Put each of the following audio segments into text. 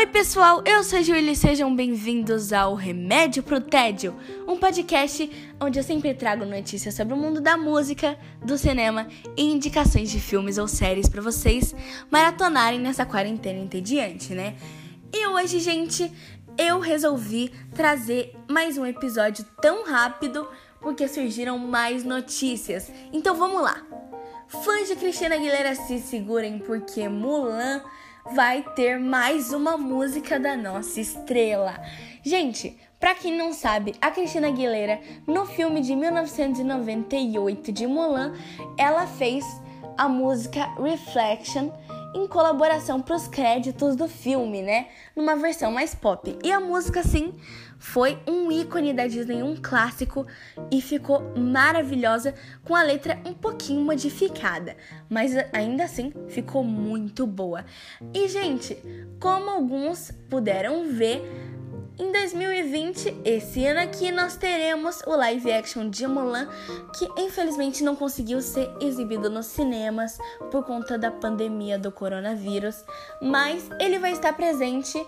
Oi, pessoal, eu sou a Julie e sejam bem-vindos ao Remédio pro Tédio, um podcast onde eu sempre trago notícias sobre o mundo da música, do cinema e indicações de filmes ou séries para vocês maratonarem nessa quarentena entediante, né? E hoje, gente, eu resolvi trazer mais um episódio tão rápido porque surgiram mais notícias. Então vamos lá! Fãs de Cristina Aguilera se segurem porque Mulan vai ter mais uma música da nossa estrela. Gente, para quem não sabe, a Cristina Aguilera, no filme de 1998 de Mulan, ela fez a música Reflection em colaboração para os créditos do filme, né? Numa versão mais pop. E a música, sim, foi um ícone da Disney, um clássico e ficou maravilhosa com a letra um pouquinho modificada, mas ainda assim ficou muito boa. E gente, como alguns puderam ver, em 2020, esse ano aqui, nós teremos o live action de Mulan, que infelizmente não conseguiu ser exibido nos cinemas por conta da pandemia do coronavírus, mas ele vai estar presente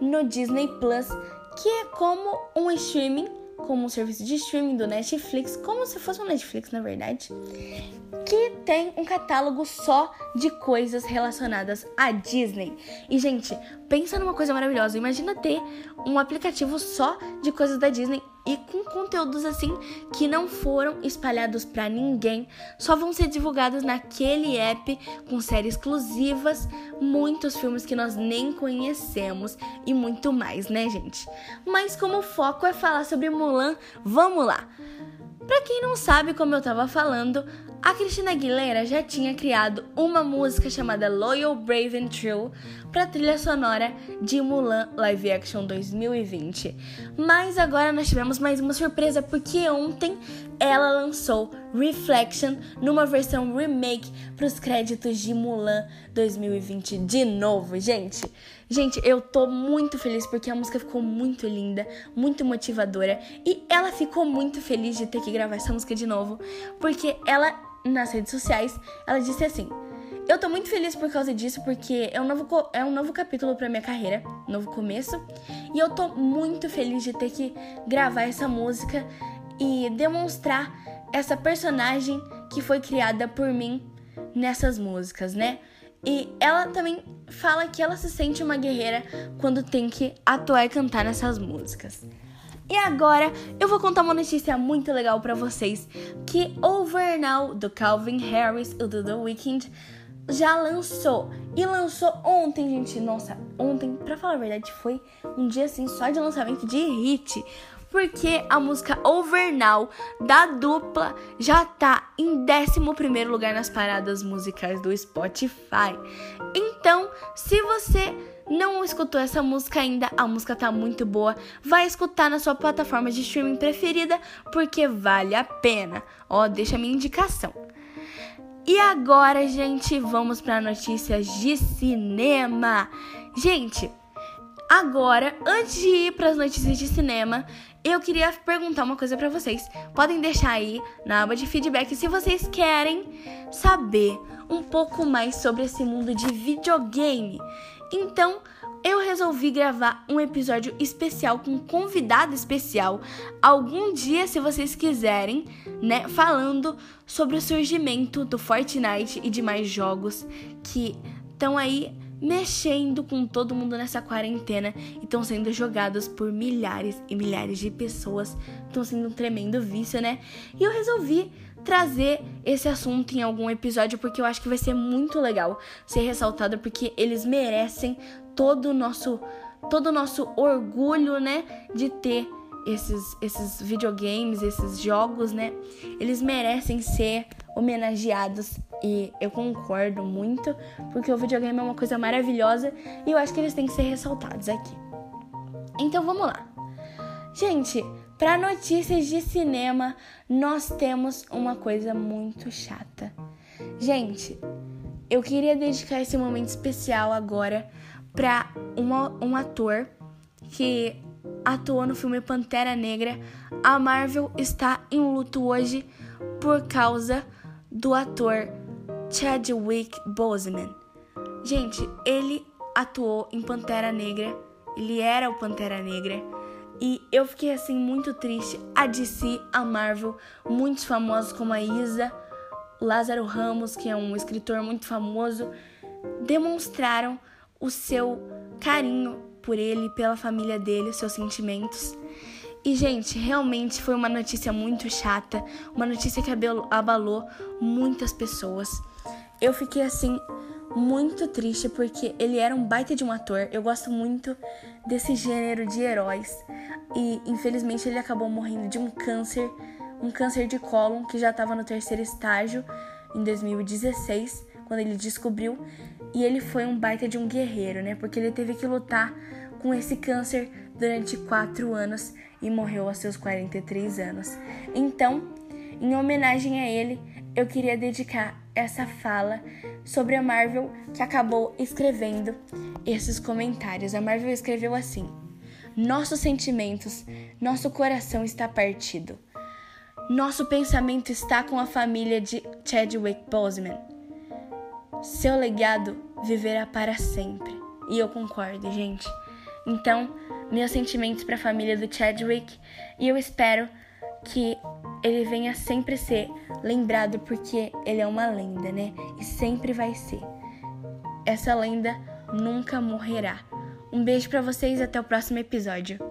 no Disney Plus, que é como um streaming como um serviço de streaming do Netflix, como se fosse um Netflix, na verdade, que tem um catálogo só de coisas relacionadas à Disney. E, gente, pensa numa coisa maravilhosa. Imagina ter um aplicativo só de coisas da Disney e com conteúdos assim que não foram espalhados para ninguém, só vão ser divulgados naquele app com séries exclusivas, muitos filmes que nós nem conhecemos e muito mais, né, gente? Mas como o foco é falar sobre Mulan, vamos lá. Para quem não sabe, como eu tava falando, a Cristina Aguilera já tinha criado uma música chamada Loyal, Brave and True para a trilha sonora de Mulan Live Action 2020. Mas agora nós tivemos mais uma surpresa porque ontem ela lançou Reflection numa versão remake para os créditos de Mulan 2020 de novo, gente. Gente, eu tô muito feliz porque a música ficou muito linda, muito motivadora e ela ficou muito feliz de ter que gravar essa música de novo, porque ela nas redes sociais, ela disse assim: Eu tô muito feliz por causa disso, porque é um novo, é um novo capítulo pra minha carreira, novo começo. E eu tô muito feliz de ter que gravar essa música e demonstrar essa personagem que foi criada por mim nessas músicas, né? E ela também fala que ela se sente uma guerreira quando tem que atuar e cantar nessas músicas. E agora eu vou contar uma notícia muito legal para vocês, que Over Now do Calvin Harris e do The Weeknd já lançou. E lançou ontem, gente. Nossa, ontem, pra falar a verdade, foi um dia assim só de lançamento de hit. Porque a música Over Now da dupla já tá em 11 lugar nas paradas musicais do Spotify. Então, se você não escutou essa música ainda, a música tá muito boa, vai escutar na sua plataforma de streaming preferida porque vale a pena. Ó, deixa a minha indicação. E agora, gente, vamos para notícias de cinema. Gente, agora, antes de ir para as notícias de cinema, eu queria perguntar uma coisa para vocês. Podem deixar aí na aba de feedback se vocês querem saber um pouco mais sobre esse mundo de videogame. Então, eu resolvi gravar um episódio especial com um convidado especial algum dia, se vocês quiserem, né, falando sobre o surgimento do Fortnite e de mais jogos que estão aí mexendo com todo mundo nessa quarentena e estão sendo jogados por milhares e milhares de pessoas. Estão sendo um tremendo vício, né? E eu resolvi trazer esse assunto em algum episódio porque eu acho que vai ser muito legal ser ressaltado porque eles merecem todo o nosso todo o nosso orgulho, né, de ter esses esses videogames, esses jogos, né? Eles merecem ser homenageados e eu concordo muito, porque o videogame é uma coisa maravilhosa e eu acho que eles têm que ser ressaltados aqui. Então vamos lá. Gente, para notícias de cinema, nós temos uma coisa muito chata. Gente, eu queria dedicar esse momento especial agora para um ator que atuou no filme Pantera Negra. A Marvel está em luto hoje por causa do ator Chadwick Boseman. Gente, ele atuou em Pantera Negra. Ele era o Pantera Negra. E eu fiquei assim muito triste. A DC, a Marvel, muitos famosos como a Isa, Lázaro Ramos, que é um escritor muito famoso, demonstraram o seu carinho por ele, pela família dele, seus sentimentos. E, gente, realmente foi uma notícia muito chata, uma notícia que abalou muitas pessoas. Eu fiquei assim muito triste porque ele era um baita de um ator. Eu gosto muito desse gênero de heróis. E infelizmente ele acabou morrendo de um câncer, um câncer de cólon que já estava no terceiro estágio em 2016, quando ele descobriu. E ele foi um baita de um guerreiro, né? Porque ele teve que lutar com esse câncer durante quatro anos e morreu aos seus 43 anos. Então, em homenagem a ele, eu queria dedicar essa fala sobre a Marvel que acabou escrevendo esses comentários. A Marvel escreveu assim: Nossos sentimentos, nosso coração está partido. Nosso pensamento está com a família de Chadwick Boseman. Seu legado viverá para sempre. E eu concordo, gente. Então, meus sentimentos para a família do Chadwick e eu espero que ele venha sempre ser lembrado porque ele é uma lenda, né? E sempre vai ser. Essa lenda nunca morrerá. Um beijo para vocês e até o próximo episódio.